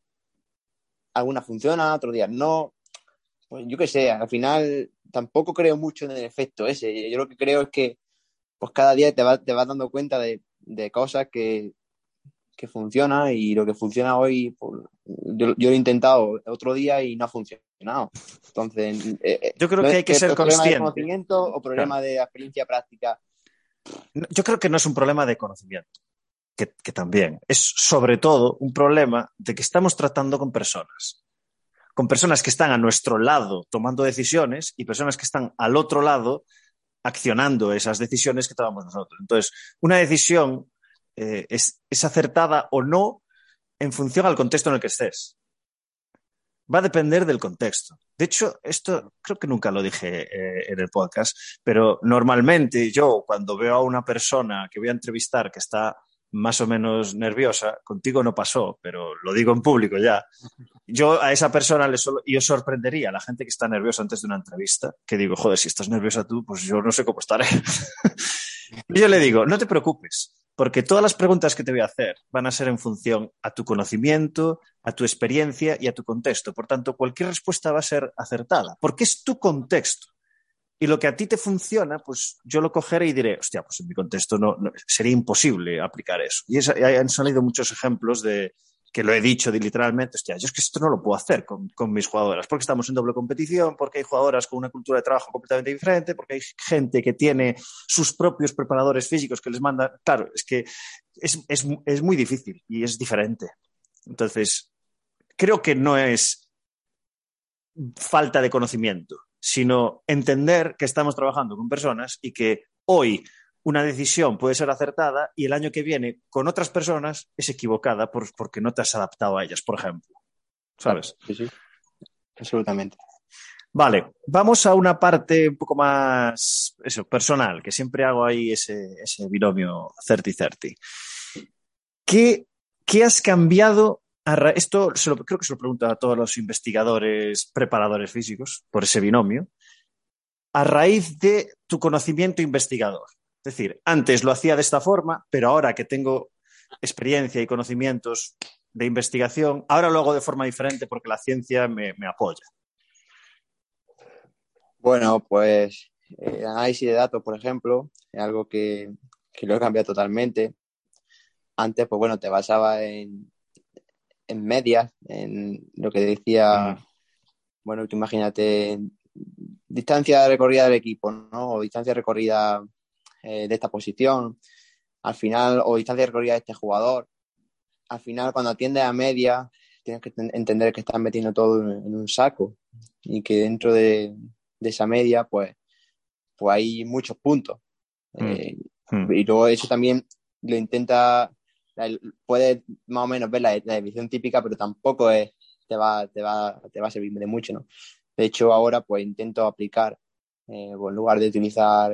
[SPEAKER 2] algunas funcionan, otros días no. Pues yo qué sé, al final tampoco creo mucho en el efecto ese. Yo lo que creo es que pues cada día te vas, te vas dando cuenta de, de cosas que, que funcionan y lo que funciona hoy, pues, yo, yo, lo he intentado otro día y no ha funcionado. Entonces, eh,
[SPEAKER 1] yo creo que hay que ser consciente.
[SPEAKER 2] ¿Problema de conocimiento o problema claro. de experiencia práctica?
[SPEAKER 1] Yo creo que no es un problema de conocimiento, que, también. Es sobre todo un problema de que estamos tratando con personas, con personas que están a nuestro lado tomando decisiones y personas que están al otro lado accionando esas decisiones que tomamos nosotros. Entonces, una decisión eh, es, es acertada o no en función al contexto en el que estés va a depender del contexto. De hecho, esto creo que nunca lo dije eh, en el podcast, pero normalmente yo cuando veo a una persona que voy a entrevistar que está más o menos nerviosa, contigo no pasó, pero lo digo en público ya. Yo a esa persona le yo sorprendería a la gente que está nerviosa antes de una entrevista, que digo, joder, si estás nerviosa tú, pues yo no sé cómo estaré. y yo le digo, no te preocupes, porque todas las preguntas que te voy a hacer van a ser en función a tu conocimiento, a tu experiencia y a tu contexto. Por tanto, cualquier respuesta va a ser acertada, porque es tu contexto. Y lo que a ti te funciona, pues yo lo cogeré y diré, hostia, pues en mi contexto no, sería imposible aplicar eso. Y es, han salido muchos ejemplos de, que lo he dicho literalmente, hostia, yo es que esto no lo puedo hacer con, con, mis jugadoras, porque estamos en doble competición, porque hay jugadoras con una cultura de trabajo completamente diferente, porque hay gente que tiene sus propios preparadores físicos que les manda. Claro, es que es, es, es muy difícil y es diferente. Entonces, creo que no es falta de conocimiento, sino entender que estamos trabajando con personas y que hoy una decisión puede ser acertada y el año que viene con otras personas es equivocada por, porque no te has adaptado a ellas, por ejemplo. ¿Sabes?
[SPEAKER 2] Sí, sí. Absolutamente.
[SPEAKER 1] Vale, vamos a una parte un poco más eso, personal, que siempre hago ahí ese, ese binomio 30-30. ¿Qué, ¿Qué has cambiado? A esto se lo, creo que se lo pregunto a todos los investigadores, preparadores físicos, por ese binomio, a raíz de tu conocimiento investigador. Es decir, antes lo hacía de esta forma, pero ahora que tengo experiencia y conocimientos de investigación, ahora lo hago de forma diferente porque la ciencia me, me apoya.
[SPEAKER 2] Bueno, pues el análisis de datos, por ejemplo, es algo que, que lo he cambiado totalmente. Antes, pues bueno, te basaba en, en medias, en lo que decía, mm. bueno, tú imagínate, distancia recorrida del equipo, ¿no? O distancia recorrida eh, de esta posición, al final, o distancia recorrida de este jugador. Al final, cuando atiendes a media, tienes que entender que estás metiendo todo en un saco y que dentro de, esa media, pues, pues hay muchos puntos. Mm. Eh, mm. Y luego eso también lo intenta, puedes más o menos ver la, la división típica, pero tampoco es, te, va, te, va, te va a servir de mucho, ¿no? De hecho, ahora pues intento aplicar, eh, pues, en lugar de utilizar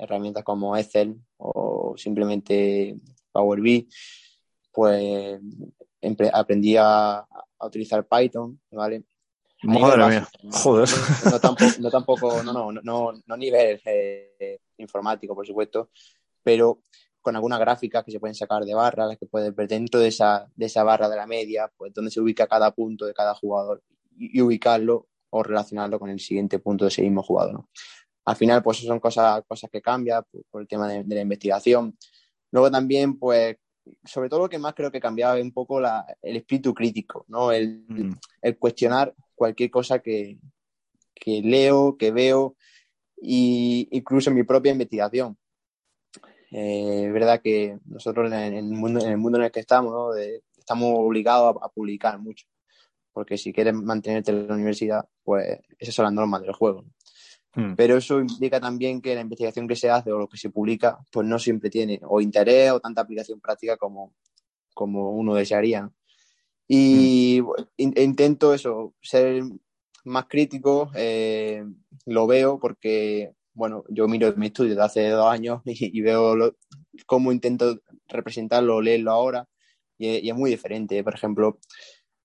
[SPEAKER 2] herramientas como Excel o simplemente Power BI, pues aprendí a, utilizar Python, ¿vale?
[SPEAKER 1] Madre mía, joder.
[SPEAKER 2] No, tampoco, no, tampoco, no, no, no, no nivel eh, informático, por supuesto, pero con alguna gráfica que se pueden sacar de barras, que puedes ver dentro de esa, de esa barra de la media, pues donde se ubica cada punto de cada jugador y, ubicarlo o relacionarlo con el siguiente punto de ese mismo jugador. ¿no? Al final, pues son cosas, cosas que cambian por, el tema de, la investigación. Luego también, pues, sobre todo lo que más creo que cambiaba es un poco la, el espíritu crítico, ¿no? El, mm. el cuestionar cualquier cosa que, que, leo, que veo, y incluso en mi propia investigación. Eh, es verdad que nosotros en el mundo en el, mundo en el que estamos, ¿no? estamos obligados a, a, publicar mucho, porque si quieres mantenerte en la universidad, pues esas son las normas del juego. Hmm. Pero eso implica también que la investigación que se hace o lo que se publica, pues no siempre tiene o interés o tanta aplicación práctica como, como uno desearía. Y hmm. intento eso, ser más crítico, eh, lo veo porque, bueno, yo miro mi estudio de hace dos años y, veo cómo intento representarlo, leerlo ahora, y, es muy diferente. Por ejemplo,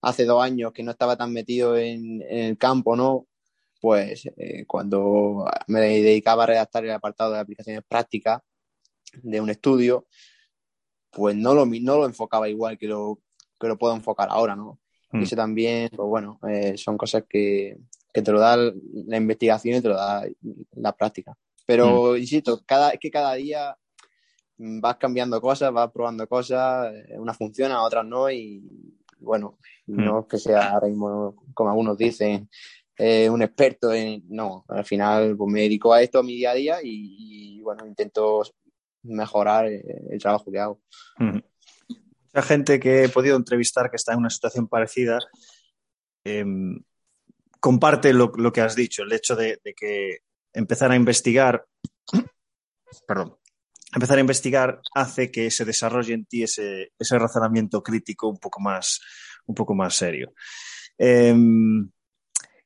[SPEAKER 2] hace dos años que no estaba tan metido en, en el campo, ¿no? Pues eh, cuando me dedicaba a redactar el apartado de aplicaciones prácticas de un estudio, pues no lo, no lo enfocaba igual que lo, que lo puedo enfocar ahora, ¿no? Y hmm. eso también, pues bueno, eh, son cosas que, que, te lo da la investigación y te lo da la práctica. Pero, hmm. insisto, cada, es que cada día vas cambiando cosas, vas probando cosas, eh, unas funcionan, otras no, y bueno, hmm. no es que sea ahora mismo, como algunos dicen, eh, un experto en. No, al final pues, me dedico a esto a mi día a día y, bueno, intento mejorar eh, el trabajo que hago.
[SPEAKER 1] Mucha gente que he podido entrevistar que está en una situación parecida em, comparte lo, que has dicho, el hecho de, que empezar a investigar, perdón, empezar a investigar hace que se desarrolle en ti ese, ese razonamiento crítico un poco más, un poco más serio. Em,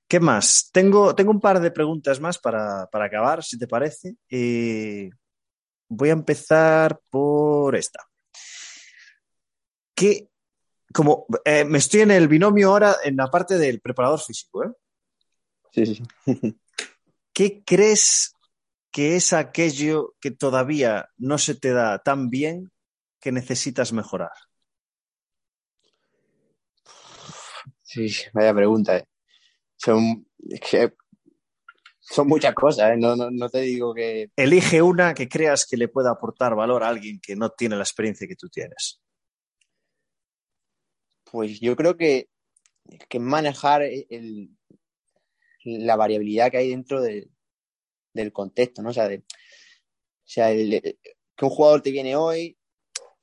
[SPEAKER 1] ¿Qué más? Tengo, tengo un par de preguntas más para, acabar, si te parece. voy a empezar por esta. ¿Qué, como eh, me estoy en el binomio ahora en la parte del preparador físico, ¿eh?
[SPEAKER 2] Sí, sí.
[SPEAKER 1] ¿Qué crees que es aquello que todavía no se te da tan bien que necesitas mejorar?
[SPEAKER 2] Sí, vaya pregunta. ¿eh? Son, son muchas cosas, ¿eh? no, no, te digo que...
[SPEAKER 1] Elige una que creas que le pueda aportar valor a alguien que no tiene la experiencia que tú tienes.
[SPEAKER 2] Pues yo creo que, que manejar el, la variabilidad que hay dentro del contexto, ¿no? O sea, o sea que un jugador te viene hoy,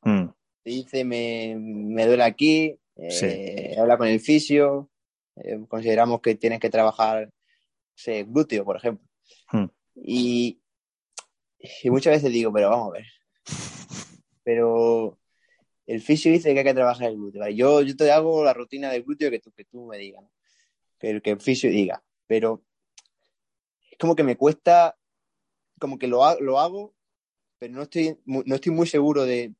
[SPEAKER 2] mm. te dice me, me duele aquí, eh, habla con el fisio, eh, consideramos que tienes que trabajar ese glúteo, por ejemplo. Hmm. Y, y, muchas veces digo, pero vamos a ver. Pero el fisio dice que hay que trabajar el glúteo. Yo, yo te hago la rutina del glúteo que tú, que tú me digas, que, el, que el fisio diga. Pero es como que me cuesta, como que lo, lo hago, pero no estoy, no estoy muy seguro de,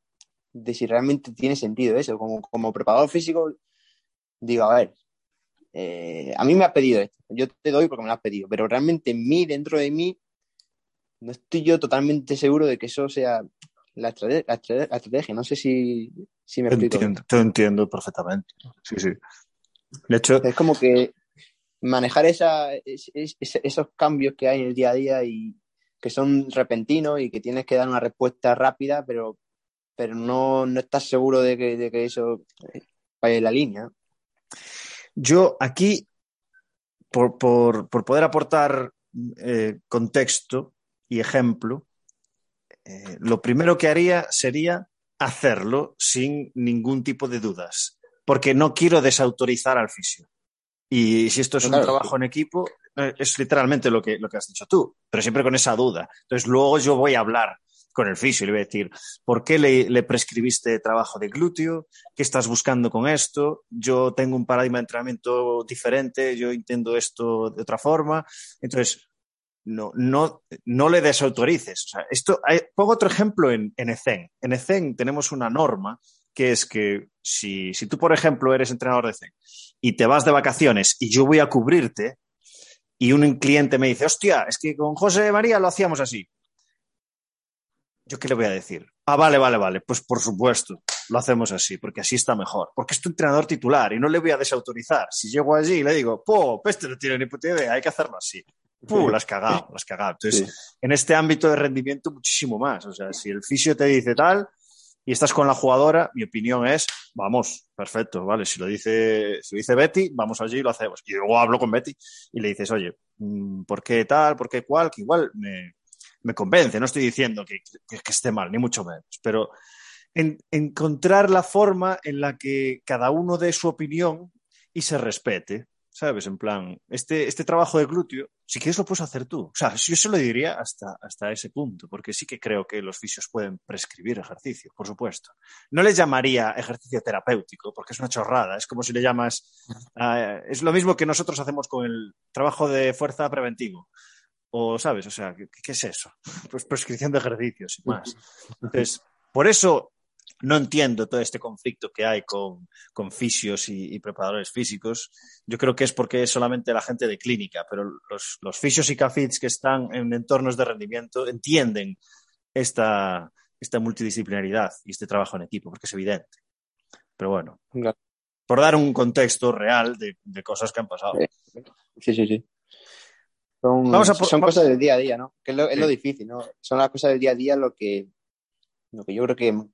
[SPEAKER 2] de si realmente tiene sentido eso. Como, como preparador físico, digo, a ver, eh, a mí me has pedido esto, yo te doy porque me lo has pedido, pero realmente en mí, dentro de mí, no estoy yo totalmente seguro de que eso sea la, estrategia. No sé si, me explico.
[SPEAKER 1] te entiendo perfectamente. Sí, sí. De hecho,
[SPEAKER 2] es como que manejar esa, esos cambios que hay en el día a día y, que son repentinos y que tienes que dar una respuesta rápida, pero, pero no, no estás seguro de que, de que eso vaya en la línea.
[SPEAKER 1] Yo aquí, por, por, por poder aportar eh, contexto y ejemplo, eh, lo primero que haría sería hacerlo sin ningún tipo de dudas, porque no quiero desautorizar al fisio. Y si esto es claro. un trabajo en equipo, eh, es literalmente lo que, lo que has dicho tú, pero siempre con esa duda. Entonces luego yo voy a hablar con el fisio le voy a decir, ¿por qué le, le, prescribiste trabajo de glúteo? ¿Qué estás buscando con esto? Yo tengo un paradigma de entrenamiento diferente, yo entiendo esto de otra forma. Entonces, no, no, no le desautorices. O sea, esto, hay, pongo otro ejemplo en, en ECEN. En ECEN tenemos una norma que es que si, si tú, por ejemplo, eres entrenador de ECEN y te vas de vacaciones y yo voy a cubrirte y un cliente me dice, hostia, es que con José María lo hacíamos así. ¿Yo qué le voy a decir? Ah, vale, vale, vale. Pues por supuesto, lo hacemos así, porque así está mejor. Porque es tu entrenador titular y no le voy a desautorizar. Si llego allí y le digo, po, este no tiene ni puta idea, hay que hacerlo así. Puh, las cagado, las cagado. Entonces, sí. en este ámbito de rendimiento, muchísimo más. O sea, si el fisio te dice tal y estás con la jugadora, mi opinión es, vamos, perfecto, vale. Si lo dice, si lo dice Betty, vamos allí y lo hacemos. Y luego hablo con Betty y le dices, oye, mm, ¿por qué tal? ¿Por qué cual? Que igual me, me convence. No estoy diciendo que, esté mal, ni mucho menos. Pero en, encontrar la forma en la que cada uno dé su opinión y se respete. ¿sabes? En plan, este, este trabajo de glúteo, si quieres lo puedes hacer tú. O sea, yo se lo diría hasta, hasta ese punto, porque sí que creo que los fisios pueden prescribir ejercicio, por supuesto. No les llamaría ejercicio terapéutico, porque es una chorrada. Es como si le llamas... Uh, es lo mismo que nosotros hacemos con el trabajo de fuerza preventivo. O, ¿sabes? O sea, ¿qué, qué es eso? Pues prescripción de ejercicios y más. Entonces, por eso no entiendo todo este conflicto que hay con, con fisios y, y, preparadores físicos. Yo creo que es porque es solamente la gente de clínica, pero los, los fisios y cafits que están en entornos de rendimiento entienden esta, esta multidisciplinaridad y este trabajo en equipo, porque es evidente. Pero bueno, por dar un contexto real de, de, cosas que han pasado.
[SPEAKER 2] Sí, sí, sí. Son, a, son cosas del día a día, ¿no? Que es lo, es lo difícil, ¿no? Son las cosas del día a día lo que, lo que yo creo que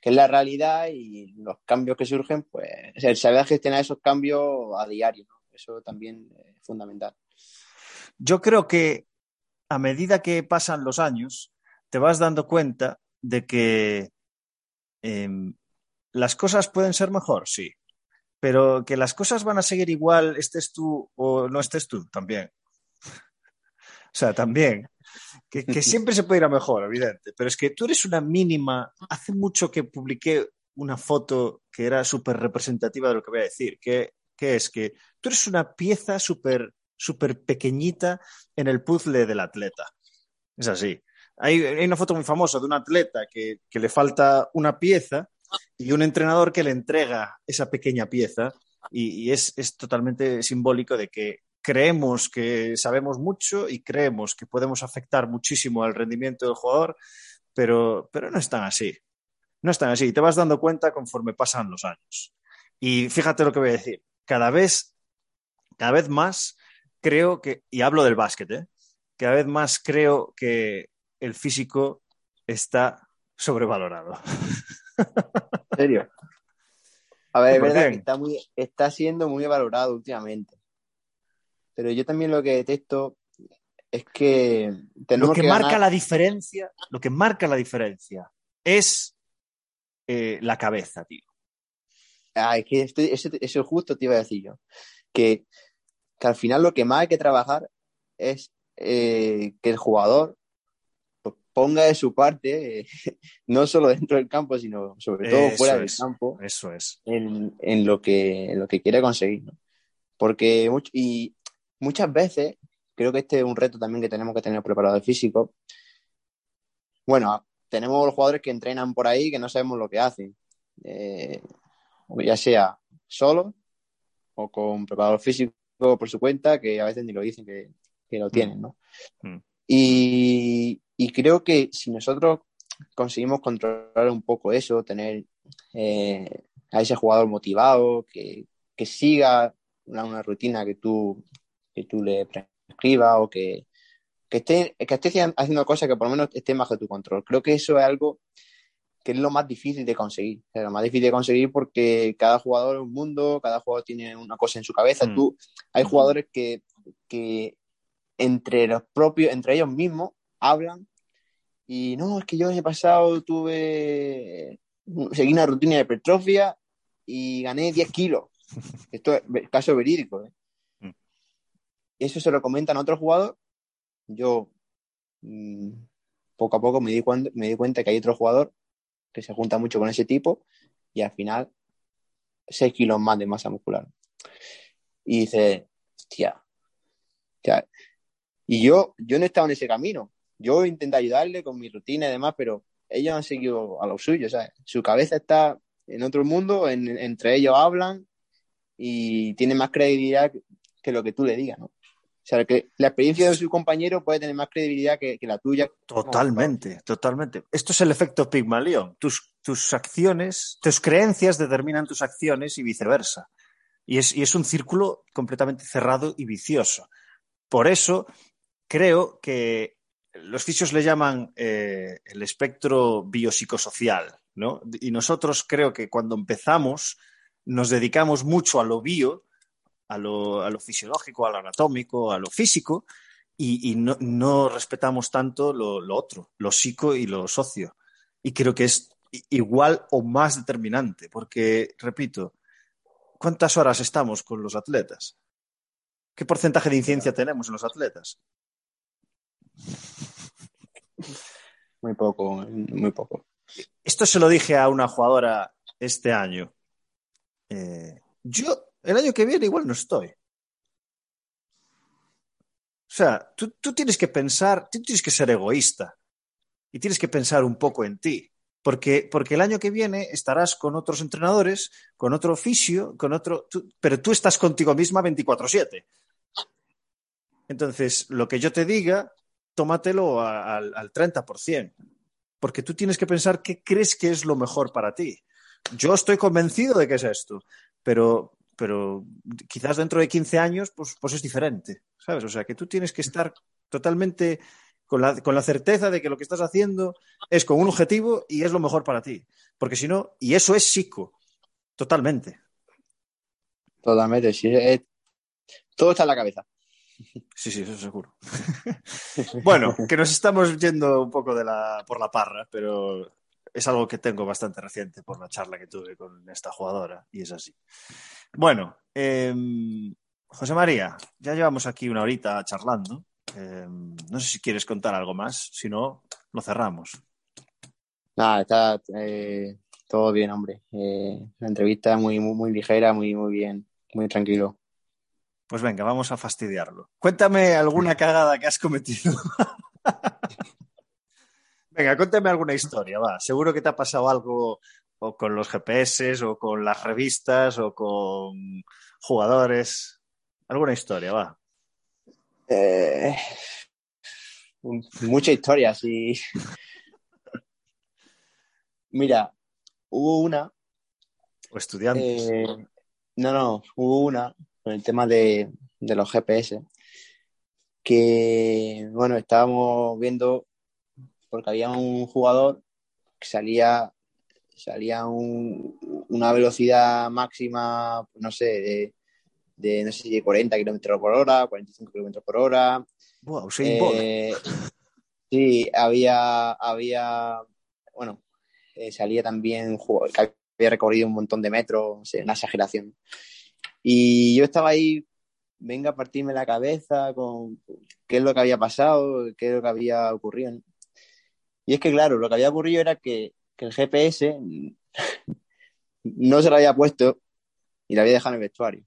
[SPEAKER 2] que es la realidad y los cambios que surgen, pues el saber gestionar esos cambios a diario, ¿no? eso también es fundamental.
[SPEAKER 1] Yo creo que a medida que pasan los años, te vas dando cuenta de que eh, las cosas pueden ser mejor, sí, pero que las cosas van a seguir igual, estés tú o no estés tú, también. O sea, también que, que, siempre se puede ir a mejor, evidente, pero es que tú eres una mínima. Hace mucho que publiqué una foto que era súper representativa de lo que voy a decir, que, que es que tú eres una pieza súper súper pequeñita en el puzzle del atleta. Es así. Hay, hay, una foto muy famosa de un atleta que, que le falta una pieza y un entrenador que le entrega esa pequeña pieza y, y es, es, totalmente simbólico de que creemos que sabemos mucho y creemos que podemos afectar muchísimo al rendimiento del jugador, pero, pero no están así. No están así. Y te vas dando cuenta conforme pasan los años. Y fíjate lo que voy a decir. Cada vez, cada vez más creo que, y hablo del básquet, ¿eh? cada vez más creo que el físico está sobrevalorado.
[SPEAKER 2] ¿En serio? A ver, es verdad que está, muy, está siendo muy valorado últimamente. Pero yo también lo que detesto es que
[SPEAKER 1] tenemos lo que, que marca ganar... la diferencia, lo que marca la diferencia es eh, la cabeza, tío.
[SPEAKER 2] Ah, es que estoy, eso, eso, justo te iba a decir yo. Que, que, al final lo que más hay que trabajar es eh, que el jugador pues, ponga de su parte, eh, no solo dentro del campo, sino sobre todo eso fuera
[SPEAKER 1] es,
[SPEAKER 2] del campo.
[SPEAKER 1] Eso es.
[SPEAKER 2] En, en, lo, que, en lo que quiere conseguir. ¿no? Porque mucho, y muchas veces, creo que este es un reto también que tenemos que tener preparado el físico. Bueno, tenemos los jugadores que entrenan por ahí que no sabemos lo que hacen, eh, ya sea solo o con preparador físico por su cuenta, que a veces ni lo dicen que, que lo tienen, ¿no? Mm. Y, y, creo que si nosotros conseguimos controlar un poco eso, tener eh, a ese jugador motivado, que, que siga una, una rutina que tú que tú le prescribas o que, que esté, que esté haciendo cosas que por lo menos estén bajo tu control. Creo que eso es algo que es lo más difícil de conseguir. lo más difícil de conseguir porque cada jugador es un mundo, cada jugador tiene una cosa en su cabeza. Mm. Tú, hay jugadores que, que entre los propios, entre ellos mismos, hablan y no, es que yo el año pasado tuve, seguí una rutina de hipertrofia y gané 10 kilos. Esto es caso verídico. ¿eh? Eso se lo comentan a otro jugador. Yo mm, poco a poco me di, cuenta, me di cuenta que hay otro jugador que se junta mucho con ese tipo y al final 6 kilos más de masa muscular. Y dice, hostia, y yo, yo no he estado en ese camino. Yo intenté ayudarle con mi rutina y demás, pero ellos han seguido a lo suyo, ¿sabes? Su cabeza está en otro mundo, entre ellos hablan y tiene más credibilidad que, lo que tú le digas, ¿no? O sea, que la experiencia de su compañero puede tener más credibilidad que, la tuya.
[SPEAKER 1] Totalmente, totalmente. Esto es el efecto Pigmalión. Tus, tus acciones, tus creencias determinan tus acciones y viceversa. Y es, y es un círculo completamente cerrado y vicioso. Por eso creo que los fisios le llaman eh, el espectro biopsicosocial, ¿no? Y nosotros creo que cuando empezamos nos dedicamos mucho a lo bio, a lo, fisiológico, a lo anatómico, a lo físico, y, no, respetamos tanto lo, lo, otro, lo psico y lo socio. Y creo que es igual o más determinante, porque, repito, ¿cuántas horas estamos con los atletas? ¿Qué porcentaje de incidencia tenemos en los atletas?
[SPEAKER 2] Muy poco, muy poco.
[SPEAKER 1] Esto se lo dije a una jugadora este año. Eh, yo, el año que viene, igual no estoy. O sea, tú, tienes que pensar, tú tienes que ser egoísta y tienes que pensar un poco en ti. Porque, porque el año que viene estarás con otros entrenadores, con otro oficio, con otro. pero tú estás contigo misma 24-7. Entonces, lo que yo te diga, tómatelo al, 30%, porque tú tienes que pensar qué crees que es lo mejor para ti. Yo estoy convencido de que es esto, pero, pero quizás dentro de 15 años pues, pues es diferente, ¿sabes? O sea, que tú tienes que estar totalmente con la, con la certeza de que lo que estás haciendo es con un objetivo y es lo mejor para ti, porque si no, y eso es psico, totalmente.
[SPEAKER 2] Totalmente, sí, todo está en la cabeza.
[SPEAKER 1] Sí, sí, eso seguro. bueno, que nos estamos yendo un poco de la, por la parra, pero es algo que tengo bastante reciente por la charla que tuve con esta jugadora y es así. Bueno, em, José María, ya llevamos aquí una horita charlando. Em, no sé si quieres contar algo más, si no, lo cerramos.
[SPEAKER 2] Nada, está eh, todo bien, hombre. Eh, la entrevista muy, muy, muy ligera, muy, muy bien, muy tranquilo.
[SPEAKER 1] Pues venga, vamos a fastidiarlo. Cuéntame alguna cagada que has cometido. venga, cuéntame alguna historia, va. Seguro que te ha pasado algo o con los GPS o con las revistas o con jugadores. Alguna historia, va.
[SPEAKER 2] Eh, mucha historia, sí. Mira, hubo una.
[SPEAKER 1] O estudiantes.
[SPEAKER 2] Eh, no, no, hubo una con el tema de, los GPS, que, bueno, estábamos viendo, porque había un jugador que salía, salía una velocidad máxima, no sé, de, no sé de 40 kilómetros por hora, 45 kilómetros por hora.
[SPEAKER 1] Wow, eh,
[SPEAKER 2] sí, había, había, bueno, eh, salía también, había recorrido un montón de metros, no sé, una exageración. Y yo estaba ahí, venga a partirme la cabeza con qué es lo que había pasado, qué es lo que había ocurrido. Y es que, claro, lo que había ocurrido era que, el GPS no se lo había puesto y lo había dejado en el vestuario.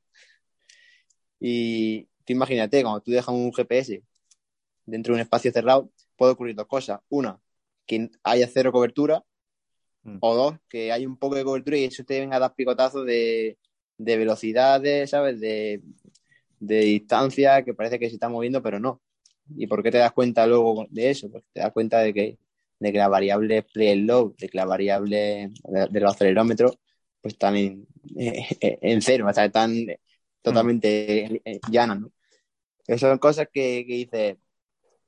[SPEAKER 2] Y tú imagínate, cuando tú dejas un GPS dentro de un espacio cerrado, puede ocurrir dos cosas. Una, que haya cero cobertura, mm. o dos, que hay un poco de cobertura y eso te venga a dar picotazos de, de velocidades, ¿sabes? De, distancia que parece que se está moviendo, pero no. ¿Y por qué te das cuenta luego de eso? Porque te das cuenta de que, de que la variable play load, de que la variable de, los acelerómetros, pues están en, en cero, o sea, están totalmente llanas, ¿no? Esas son cosas que, que dices,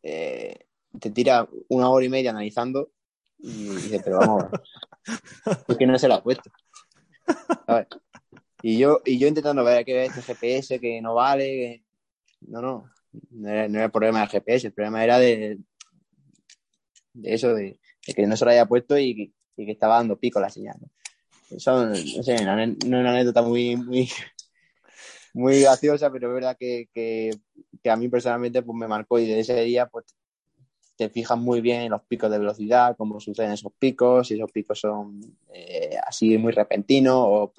[SPEAKER 2] eh, te tira una hora y media analizando y dice, pero vamos, es que no se lo ha puesto. Y yo, y yo intentando ver qué es este GPS que no vale. No, no, no era, el problema del GPS, el problema era de, de eso, de, que no se lo haya puesto y, que estaba dando pico la señal. Eso, no sé, es una anécdota muy, muy, muy graciosa, pero es verdad que, que, que, a mí personalmente pues, me marcó y desde ese día pues te fijas muy bien en los picos de velocidad, cómo suceden esos picos, si esos picos son eh, así muy repentinos o,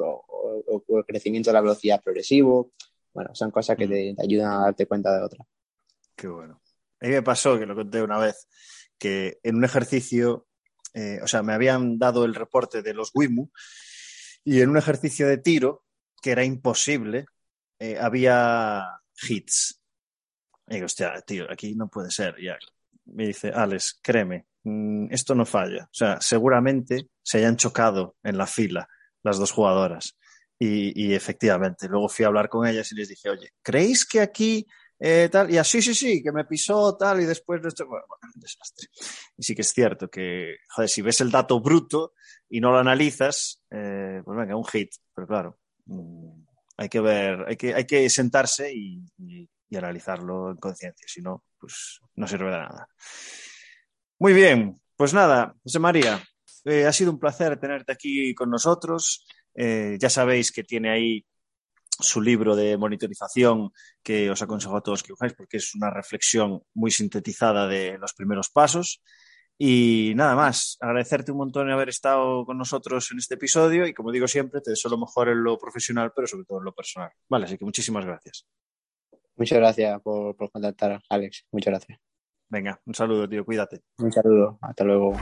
[SPEAKER 2] el crecimiento de la velocidad progresivo. Bueno, son cosas que te, ayudan a darte cuenta de otras.
[SPEAKER 1] Qué bueno. A mí me pasó, que lo conté una vez, que en un ejercicio, eh, o sea, me habían dado el reporte de los WIMU y en un ejercicio de tiro, que era imposible, eh, había hits. Y digo, hostia, tío, aquí no puede ser. Ya me dice, Alex, créeme, mm, esto no falla. O sea, seguramente se hayan chocado en la fila las dos jugadoras. Y, efectivamente, luego fui a hablar con ellas y les dije, oye, ¿creéis que aquí eh, tal? Y así, sí, sí, que me pisó tal y después... Bueno, bueno, desastre. Y sí que es cierto que, joder, si ves el dato bruto y no lo analizas, eh, pues venga, un hit. Pero claro, mm, hay que ver, hay que, hay que sentarse y, y analizarlo en conciencia, si no, pues no sirve de nada. Muy bien, pues nada, José María, eh, ha sido un placer tenerte aquí con nosotros. Eh, ya sabéis que tiene ahí su libro de monitorización que os aconsejo a todos que usáis porque es una reflexión muy sintetizada de los primeros pasos. Y nada más, agradecerte un montón de haber estado con nosotros en este episodio y como digo siempre, te deseo lo mejor en lo profesional, pero sobre todo en lo personal. Vale, así que muchísimas gracias.
[SPEAKER 2] Muchas gracias por, por contactar, Alex. Muchas gracias.
[SPEAKER 1] Venga, un saludo, tío. Cuídate.
[SPEAKER 2] Un saludo. Hasta luego.